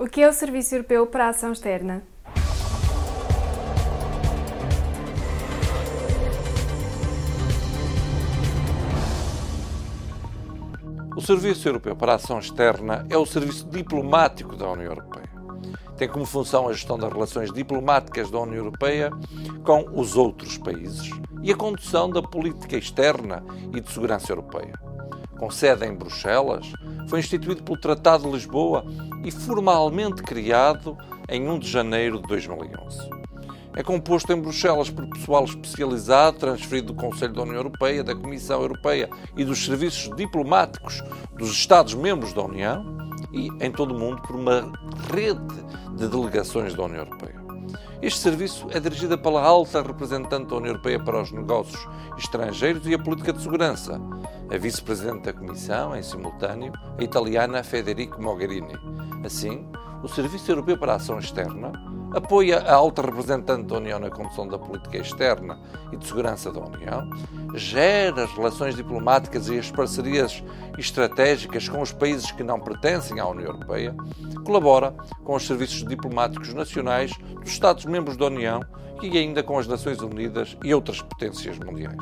O que é o Serviço Europeu para a Ação Externa? O Serviço Europeu para a Ação Externa é o serviço diplomático da União Europeia. Tem como função a gestão das relações diplomáticas da União Europeia com os outros países e a condução da política externa e de segurança europeia. Com sede em Bruxelas, foi instituído pelo Tratado de Lisboa e formalmente criado em 1 de janeiro de 2011. É composto em Bruxelas por pessoal especializado, transferido do Conselho da União Europeia, da Comissão Europeia e dos serviços diplomáticos dos Estados-membros da União e, em todo o mundo, por uma rede de delegações da União Europeia. Este serviço é dirigido pela alta representante da União Europeia para os negócios estrangeiros e a política de segurança, a vice-presidente da Comissão, em simultâneo, a italiana Federico Mogherini. Assim, o Serviço Europeu para a Ação Externa apoia a alta representante da União na condução da política externa e de segurança da União, gera as relações diplomáticas e as parcerias estratégicas com os países que não pertencem à União Europeia, colabora com os serviços diplomáticos nacionais dos Estados-membros da União e ainda com as Nações Unidas e outras potências mundiais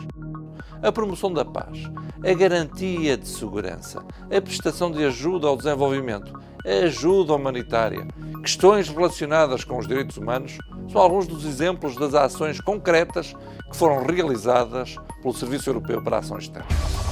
a promoção da paz, a garantia de segurança, a prestação de ajuda ao desenvolvimento, a ajuda humanitária, questões relacionadas com os direitos humanos são alguns dos exemplos das ações concretas que foram realizadas pelo Serviço Europeu para a Ação Externa.